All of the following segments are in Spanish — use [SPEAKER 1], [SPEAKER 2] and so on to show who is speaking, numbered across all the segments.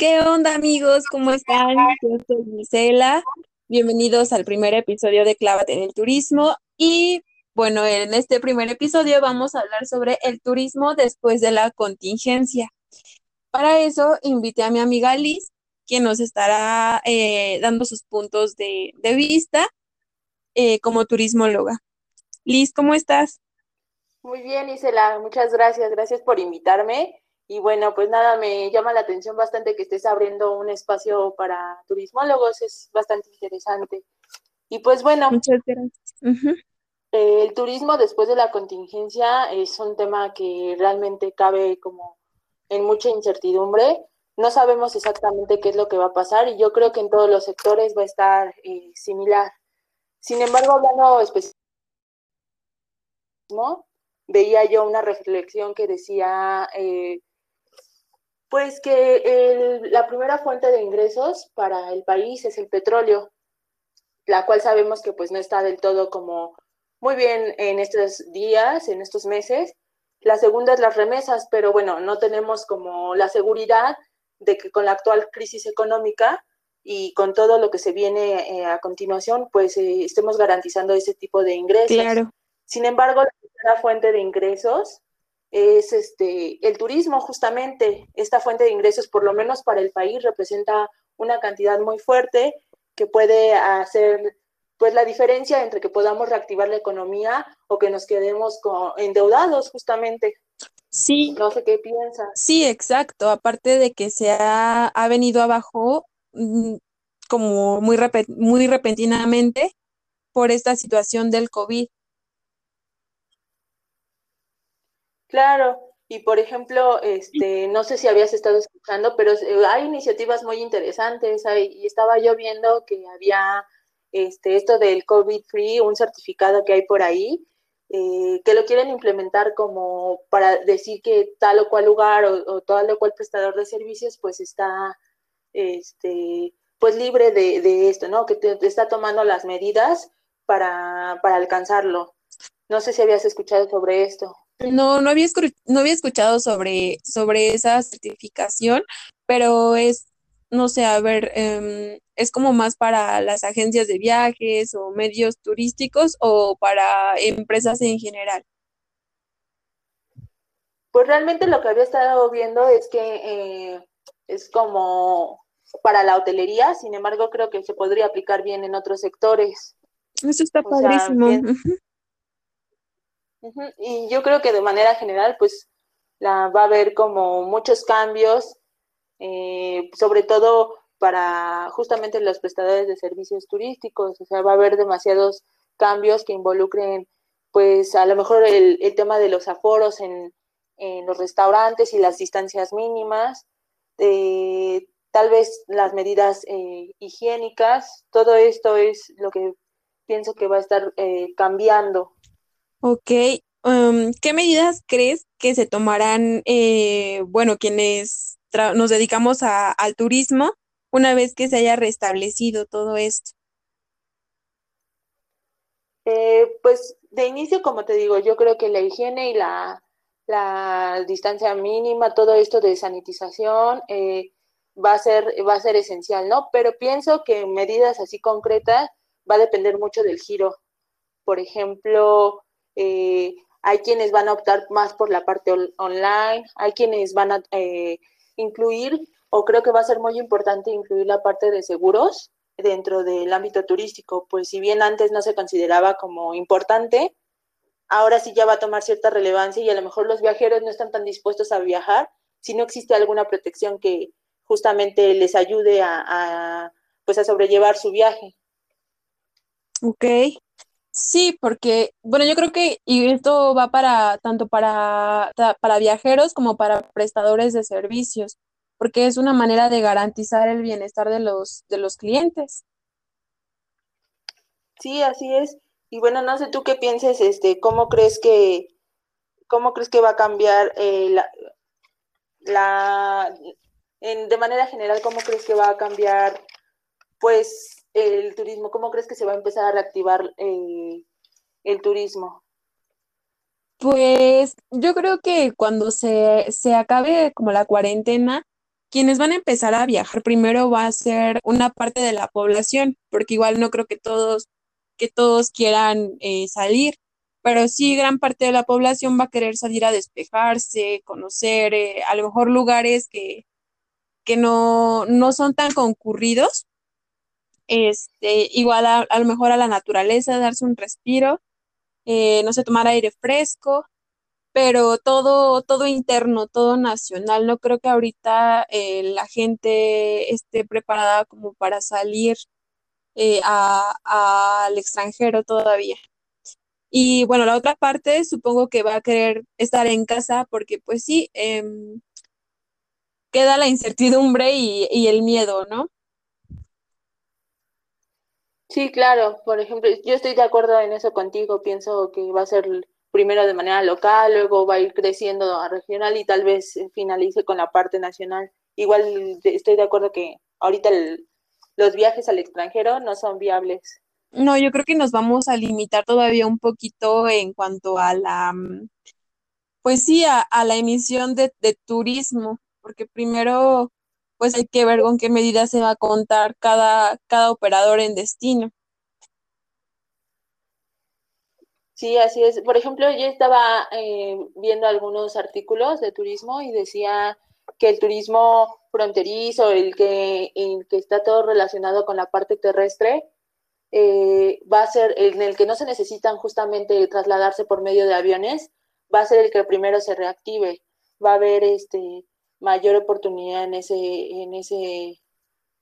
[SPEAKER 1] ¿Qué onda amigos? ¿Cómo están? Yo soy Gisela. Bienvenidos al primer episodio de Clávate en el Turismo. Y bueno, en este primer episodio vamos a hablar sobre el turismo después de la contingencia. Para eso invité a mi amiga Liz, quien nos estará eh, dando sus puntos de, vista eh, como turismóloga. Liz, ¿cómo estás?
[SPEAKER 2] Muy bien, Isela, muchas gracias, gracias por invitarme. Y bueno, pues nada, me llama la atención bastante que estés abriendo un espacio para turismólogos, es bastante interesante. Y pues bueno,
[SPEAKER 1] muchas gracias.
[SPEAKER 2] el turismo después de la contingencia es un tema que realmente cabe como en mucha incertidumbre. No sabemos exactamente qué es lo que va a pasar y yo creo que en todos los sectores va a estar eh, similar. Sin embargo, hablando específicamente, ¿no? veía yo una reflexión que decía, eh, pues que la primera fuente de ingresos para el país es el petróleo, la cual sabemos que pues no está del todo como muy bien en estos días, en estos meses. La segunda es las remesas, pero bueno, no tenemos como la seguridad de que con la actual crisis económica y con todo lo que se viene eh, a continuación, pues eh, estemos garantizando ese tipo de ingresos.
[SPEAKER 1] Claro.
[SPEAKER 2] Sin embargo, la fuente de ingresos es este el turismo justamente esta fuente de ingresos por lo menos para el país representa una cantidad muy fuerte que puede hacer pues la diferencia entre que podamos reactivar la economía o que nos quedemos con, endeudados justamente.
[SPEAKER 1] Sí.
[SPEAKER 2] No sé qué piensas.
[SPEAKER 1] Sí, exacto. Aparte de que se ha, ha venido abajo mm, como muy, muy repentinamente por esta situación del COVID.
[SPEAKER 2] Claro, y por ejemplo, este, no sé si habías estado escuchando, pero eh, hay iniciativas muy interesantes. y estaba yo viendo que había este, esto del COVID Free, un certificado que hay por ahí, eh, que lo quieren implementar como para decir que tal o cual lugar o, tal o cual prestador de servicios pues está este, pues libre de, esto, ¿no? Que te, está tomando las medidas para, para alcanzarlo. No sé si habías escuchado sobre esto.
[SPEAKER 1] No, no había, no había escuchado sobre, sobre esa certificación, pero es, no sé, a ver, em, ¿es como más para las agencias de viajes o medios turísticos o para empresas en general?
[SPEAKER 2] Pues realmente lo que había estado viendo es que eh, es como para la hotelería, sin embargo creo que se podría aplicar bien en otros sectores.
[SPEAKER 1] Eso está padrísimo.
[SPEAKER 2] Y yo creo que de manera general, pues la, va a haber como muchos cambios, eh, sobre todo para justamente los prestadores de servicios turísticos, o sea, va a haber demasiados cambios que involucren, pues a lo mejor el, tema de los aforos en, los restaurantes y las distancias mínimas, eh, tal vez las medidas eh, higiénicas, todo esto es lo que pienso que va a estar cambiando
[SPEAKER 1] Ok, em, ¿qué medidas crees que se tomarán, eh, bueno, quienes nos dedicamos al turismo una vez que se haya restablecido todo esto?
[SPEAKER 2] Eh, pues de inicio, como te digo, yo creo que la higiene y la, distancia mínima, todo esto de sanitización eh, va, a ser, va a ser esencial, ¿no? Pero pienso que medidas así concretas va a depender mucho del giro. Por ejemplo, eh, hay quienes van a optar más por la parte online, hay quienes van a eh, incluir, o creo que va a ser muy importante incluir la parte de seguros dentro del ámbito turístico, pues si bien antes no se consideraba como importante, ahora sí ya va a tomar cierta relevancia y a lo mejor los viajeros no están tan dispuestos a viajar si no existe alguna protección que justamente les ayude a, pues a sobrellevar su viaje.
[SPEAKER 1] Ok, Sí, porque, bueno, yo creo que, y esto va para, tanto para, para viajeros como para prestadores de servicios, porque es una manera de garantizar el bienestar de los, de los clientes.
[SPEAKER 2] Sí, así es. Y bueno, no sé tú qué pienses, este, ¿cómo crees que, cómo crees que va a cambiar eh, la, la en, de manera general, cómo crees que va a cambiar, pues, el turismo? ¿Cómo crees que se va a empezar a reactivar el turismo?
[SPEAKER 1] Pues yo creo que cuando se, se acabe como la cuarentena, quienes van a empezar a viajar primero va a ser una parte de la población, porque igual no creo que todos, que todos quieran eh, salir, pero sí gran parte de la población va a querer salir a despejarse, conocer eh, a lo mejor lugares que, que no, no son tan concurridos, este, igual a, a lo mejor a la naturaleza, darse un respiro, eh, no sé, tomar aire fresco, pero todo, todo interno, todo nacional. No creo que ahorita eh, la gente esté preparada como para salir eh, al extranjero todavía. Y bueno, la otra parte supongo que va a querer estar en casa porque pues sí, em, queda la incertidumbre y, y el miedo, ¿no?
[SPEAKER 2] Sí, claro. Por ejemplo, yo estoy de acuerdo en eso contigo. Pienso que va a ser primero de manera local, luego va a ir creciendo a regional y tal vez finalice con la parte nacional. Igual estoy de acuerdo que ahorita los viajes al extranjero no son viables.
[SPEAKER 1] No, yo creo que nos vamos a limitar todavía un poquito en cuanto a la, pues sí, a, la emisión de turismo, porque primero pues hay que ver con qué medida se va a contar cada, cada operador en destino.
[SPEAKER 2] Sí, así es. Por ejemplo, yo estaba eh, viendo algunos artículos de turismo y decía que el turismo fronterizo, el que, que está todo relacionado con la parte terrestre, eh, va a ser en el que no se necesitan justamente trasladarse por medio de aviones, va a ser el que primero se reactive. Va a haber este mayor oportunidad en ese, en ese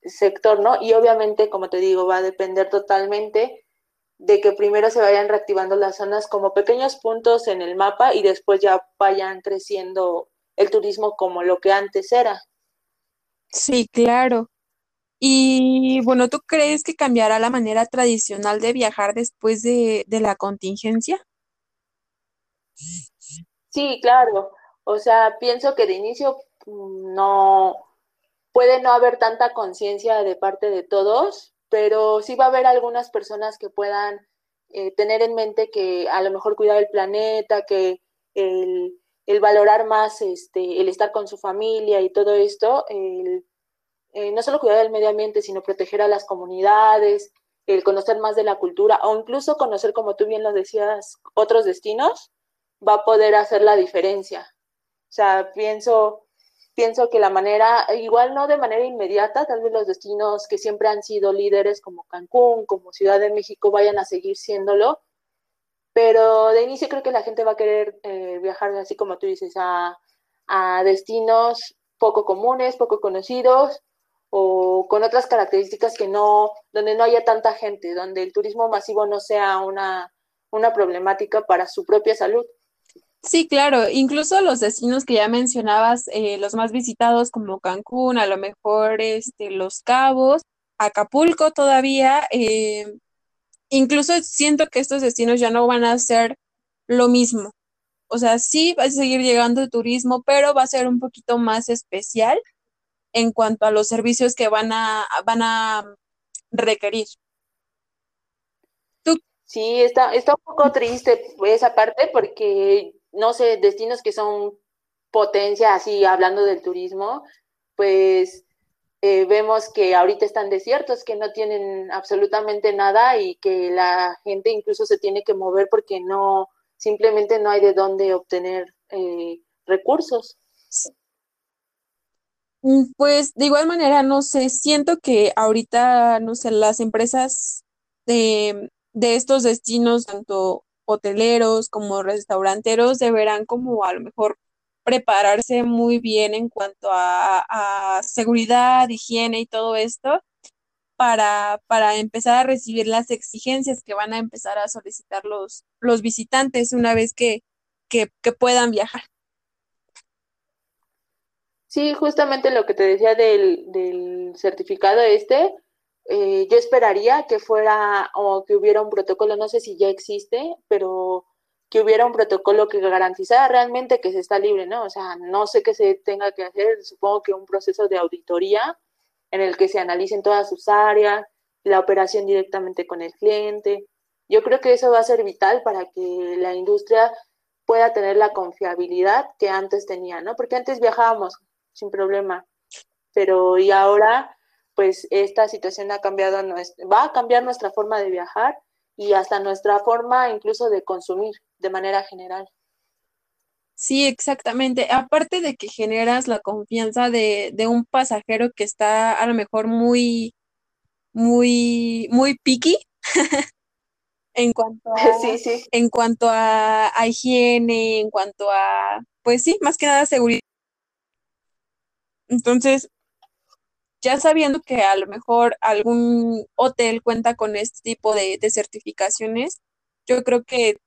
[SPEAKER 2] sector, ¿no? Y obviamente, como te digo, va a depender totalmente de que primero se vayan reactivando las zonas como pequeños puntos en el mapa y después ya vayan creciendo el turismo como lo que antes era.
[SPEAKER 1] Sí, claro. Y bueno, ¿tú crees que cambiará la manera tradicional de viajar después de, de la contingencia?
[SPEAKER 2] Sí, claro. O sea, pienso que de inicio no puede no haber tanta conciencia de parte de todos, pero sí va a haber algunas personas que puedan eh, tener en mente que a lo mejor cuidar el planeta, que el, valorar más este, el estar con su familia y todo esto, el, eh, no solo cuidar el medio ambiente, sino proteger a las comunidades, el conocer más de la cultura o incluso conocer, como tú bien lo decías, otros destinos, va a poder hacer la diferencia. O sea, pienso pienso que la manera, igual no de manera inmediata, tal vez los destinos que siempre han sido líderes como Cancún, como Ciudad de México, vayan a seguir siéndolo, pero de inicio creo que la gente va a querer eh, viajar, así como tú dices, a, a destinos poco comunes, poco conocidos, o con otras características que no, donde no haya tanta gente, donde el turismo masivo no sea una, una problemática para su propia salud.
[SPEAKER 1] Sí, claro, incluso los destinos que ya mencionabas, eh, los más visitados como Cancún, a lo mejor este, Los Cabos, Acapulco todavía, eh, incluso siento que estos destinos ya no van a ser lo mismo. O sea, sí va a seguir llegando el turismo, pero va a ser un poquito más especial en cuanto a los servicios que van a, van a requerir.
[SPEAKER 2] Sí, está, está un poco triste esa parte porque no sé, destinos que son potencia, así hablando del turismo, pues eh, vemos que ahorita están desiertos, que no tienen absolutamente nada y que la gente incluso se tiene que mover porque no, simplemente no hay de dónde obtener eh, recursos.
[SPEAKER 1] Mm, pues de igual manera, no sé, siento que ahorita, no sé, las empresas de, de estos destinos, tanto hoteleros como restauranteros deberán como a lo mejor prepararse muy bien en cuanto a, seguridad, higiene y todo esto para, para, empezar a recibir las exigencias que van a empezar a solicitar los, los visitantes una vez que, que, puedan viajar.
[SPEAKER 2] Sí, justamente lo que te decía del, del certificado este, eh, yo esperaría que fuera o que hubiera un protocolo, no sé si ya existe, pero que hubiera un protocolo que garantizara realmente que se está libre, ¿no? O sea, no sé qué se tenga que hacer, supongo que un proceso de auditoría en el que se analicen todas sus áreas, la operación directamente con el cliente. Yo creo que eso va a ser vital para que la industria pueda tener la confiabilidad que antes tenía, ¿no? Porque antes viajábamos sin problema pero y ahora pues esta situación ha cambiado, va a cambiar nuestra forma de viajar y hasta nuestra forma incluso de consumir de manera general.
[SPEAKER 1] Sí, exactamente. Aparte de que generas la confianza de, de un pasajero que está a lo mejor muy, muy, muy picky en cuanto a,
[SPEAKER 2] sí, sí.
[SPEAKER 1] en cuanto a, a, higiene, en cuanto a, pues sí, más que nada seguridad. Entonces, ya sabiendo que a lo mejor algún hotel cuenta con este tipo de, certificaciones, yo creo que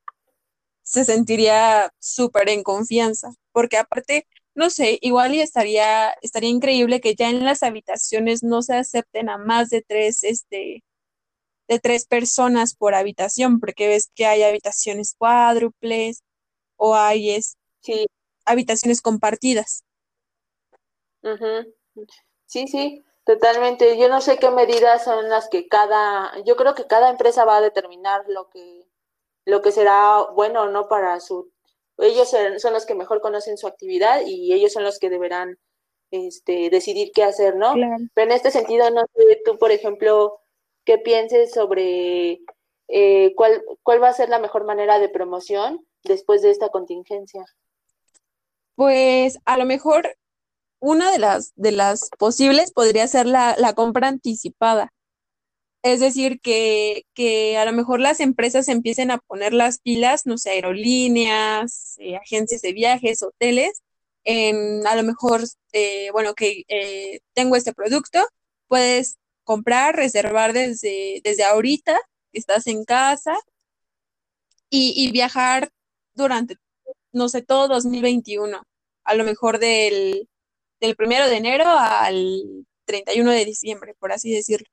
[SPEAKER 1] se sentiría súper en confianza, porque aparte, no sé, igual y estaría, estaría increíble que ya en las habitaciones no se acepten a más de tres, este, de tres personas por habitación, porque ves que hay habitaciones cuádruples o hay es, habitaciones compartidas.
[SPEAKER 2] Sí, sí, totalmente. Yo no sé qué medidas son las que cada, yo creo que cada empresa va a determinar lo que, lo que será bueno o no para su, ellos son los que mejor conocen su actividad y ellos son los que deberán este, decidir qué hacer, ¿no? Pero en este sentido, no sé, tú, por ejemplo, qué pienses sobre eh, cuál, cuál va a ser la mejor manera de promoción después de esta contingencia.
[SPEAKER 1] Pues a lo mejor una de las, de las posibles podría ser la, compra anticipada. Es decir, que, que, a lo mejor las empresas empiecen a poner las pilas, no sé, aerolíneas, eh, agencias de viajes, hoteles, en a lo mejor, eh, bueno, que eh, tengo este producto, puedes comprar, reservar desde, desde ahorita, estás en casa, y, y viajar durante, no sé, todo 2021, a lo mejor del del primero de enero al 31 de diciembre, por así decirlo.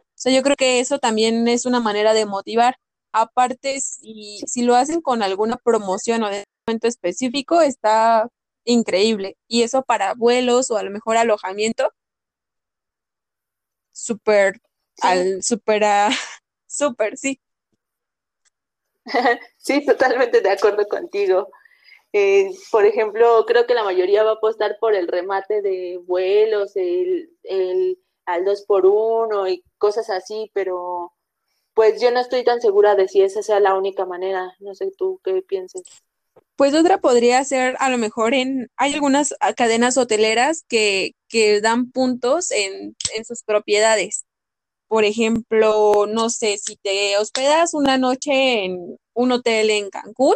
[SPEAKER 1] O sea, yo creo que eso también es una manera de motivar. Aparte, si, si lo hacen con alguna promoción o de momento específico, está increíble. Y eso para vuelos o a lo mejor alojamiento, súper, al súper, súper, sí.
[SPEAKER 2] sí, totalmente de acuerdo contigo. Eh, por ejemplo, creo que la mayoría va a apostar por el remate de vuelos, el, el al 2 por 1 y cosas así, pero pues yo no estoy tan segura de si esa sea la única manera. No sé tú qué pienses.
[SPEAKER 1] Pues otra podría ser a lo mejor en, hay algunas cadenas hoteleras que, que dan puntos en, en sus propiedades. Por ejemplo, no sé, si te hospedas una noche en un hotel en Cancún,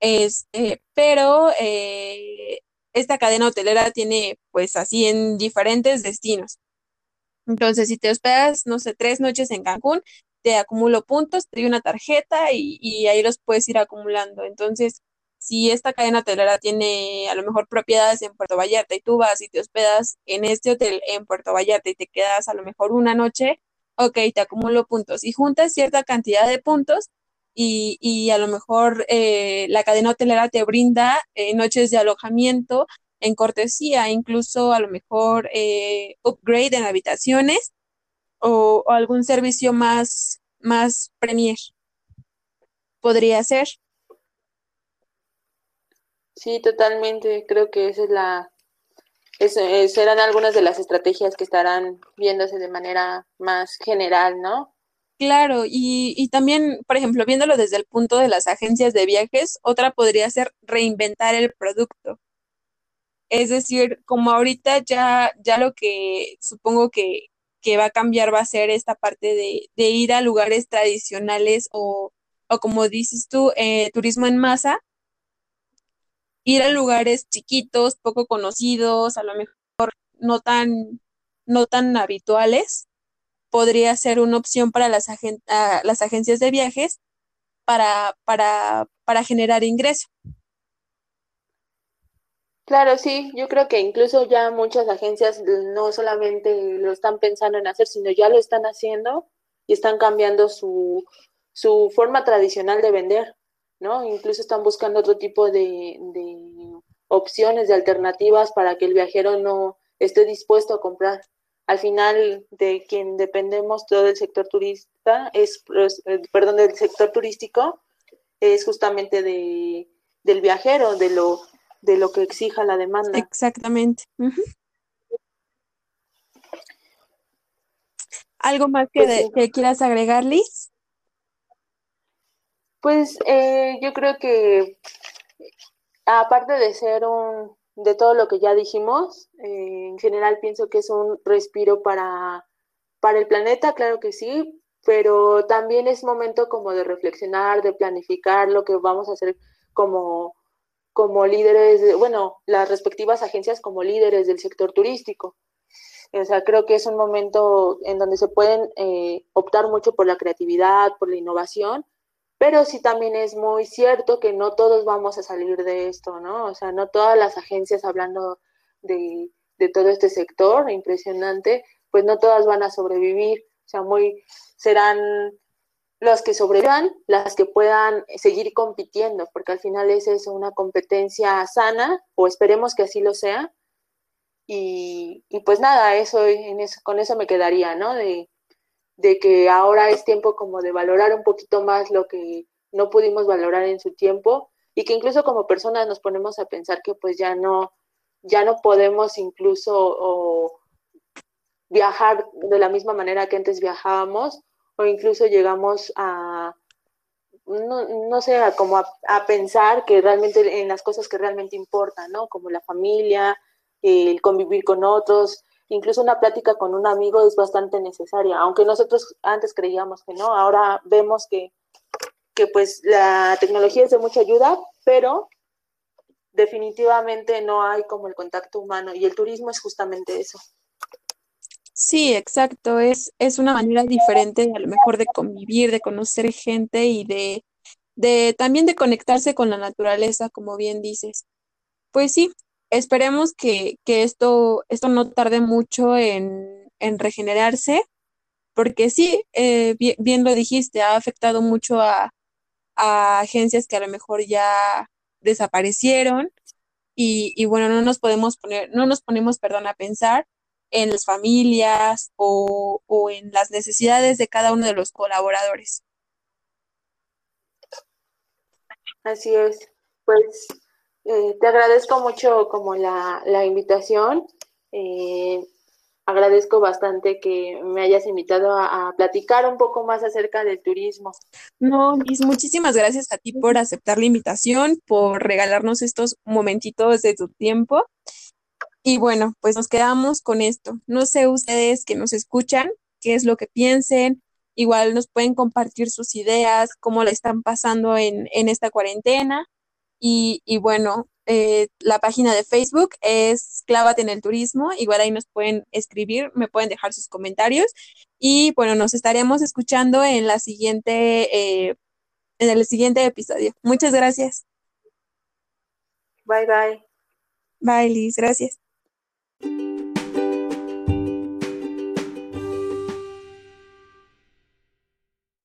[SPEAKER 1] este, pero eh, esta cadena hotelera tiene pues así en diferentes destinos. Entonces, si te hospedas, no sé, tres noches en Cancún, te acumulo puntos, te doy una tarjeta y, y ahí los puedes ir acumulando. Entonces, si esta cadena hotelera tiene a lo mejor propiedades en Puerto Vallarta y tú vas y te hospedas en este hotel en Puerto Vallarta y te quedas a lo mejor una noche, ok, te acumulo puntos y juntas cierta cantidad de puntos, y, y a lo mejor eh, la cadena hotelera te brinda eh, noches de alojamiento en cortesía, incluso a lo mejor eh, upgrade en habitaciones o, algún servicio más, más premier. Podría ser.
[SPEAKER 2] Sí, totalmente. Creo que esa es la, serán algunas de las estrategias que estarán viéndose de manera más general, ¿no?
[SPEAKER 1] Claro, y, y también, por ejemplo, viéndolo desde el punto de las agencias de viajes, otra podría ser reinventar el producto. Es decir, como ahorita ya, ya lo que supongo que, que va a cambiar va a ser esta parte de, de ir a lugares tradicionales o, o como dices tú, eh, turismo en masa, ir a lugares chiquitos, poco conocidos, a lo mejor no tan, no tan habituales, podría ser una opción para las, las agencias de viajes para, para, para generar ingreso.
[SPEAKER 2] Claro, sí, yo creo que incluso ya muchas agencias no solamente lo están pensando en hacer, sino ya lo están haciendo y están cambiando su, su forma tradicional de vender, ¿no? Incluso están buscando otro tipo de, de opciones, de alternativas para que el viajero no esté dispuesto a comprar al final de quien dependemos todo el sector turista es eh, perdón del sector turístico es justamente de, del viajero de lo de lo que exija la demanda.
[SPEAKER 1] Exactamente. Algo más que, pues que, quieras agregar Liz
[SPEAKER 2] pues eh, yo creo que aparte de ser un de todo lo que ya dijimos, eh, en general pienso que es un respiro para, para el planeta, claro que sí, pero también es momento como de reflexionar, de planificar lo que vamos a hacer como, como líderes, bueno, las respectivas agencias como líderes del sector turístico. O sea, creo que es un momento en donde se pueden eh, optar mucho por la creatividad, por la innovación, pero sí también es muy cierto que no todos vamos a salir de esto, ¿no? O sea, no todas las agencias hablando de, todo este sector impresionante, pues no todas van a sobrevivir, o sea, muy serán las que sobrevivan, las que puedan seguir compitiendo, porque al final es eso, una competencia sana, o esperemos que así lo sea. Y, pues nada, eso, con eso me quedaría, ¿no? De, de que ahora es tiempo como de valorar un poquito más lo que no pudimos valorar en su tiempo y que incluso como personas nos ponemos a pensar que pues ya no, ya no podemos incluso viajar de la misma manera que antes viajábamos o incluso llegamos a, no, no sé, a como a, pensar que realmente en las cosas que realmente importan, ¿no? Como la familia, el convivir con otros, incluso una plática con un amigo es bastante necesaria, aunque nosotros antes creíamos que no, ahora vemos que, que pues la tecnología es de mucha ayuda, pero definitivamente no hay como el contacto humano y el turismo es justamente eso.
[SPEAKER 1] Sí, exacto, es, es una manera diferente a lo mejor de convivir, de conocer gente y de, de también de conectarse con la naturaleza, como bien dices. Pues sí, esperemos que, esto, esto no tarde mucho en, regenerarse, porque sí, eh, bien, lo dijiste, ha afectado mucho a, agencias que a lo mejor ya desaparecieron y, y, bueno, no nos podemos poner, no nos ponemos, perdón, a pensar en las familias o, o en las necesidades de cada uno de los colaboradores.
[SPEAKER 2] Así es, pues eh, te agradezco mucho como la, invitación. Eh, agradezco bastante que me hayas invitado a, platicar un poco más acerca del turismo.
[SPEAKER 1] No, Liz, muchísimas gracias a ti por aceptar la invitación, por regalarnos estos momentitos de tu tiempo. Y bueno, pues nos quedamos con esto. No sé ustedes que nos escuchan, qué es lo que piensen. Igual nos pueden compartir sus ideas, cómo le están pasando en, en esta cuarentena. Y, y bueno, eh, la página de Facebook es Clávate en el Turismo. Igual ahí nos pueden escribir, me pueden dejar sus comentarios. Y bueno, nos estaremos escuchando en la siguiente, eh, en el siguiente episodio. Muchas gracias.
[SPEAKER 2] Bye bye.
[SPEAKER 1] Bye, Liz. Gracias.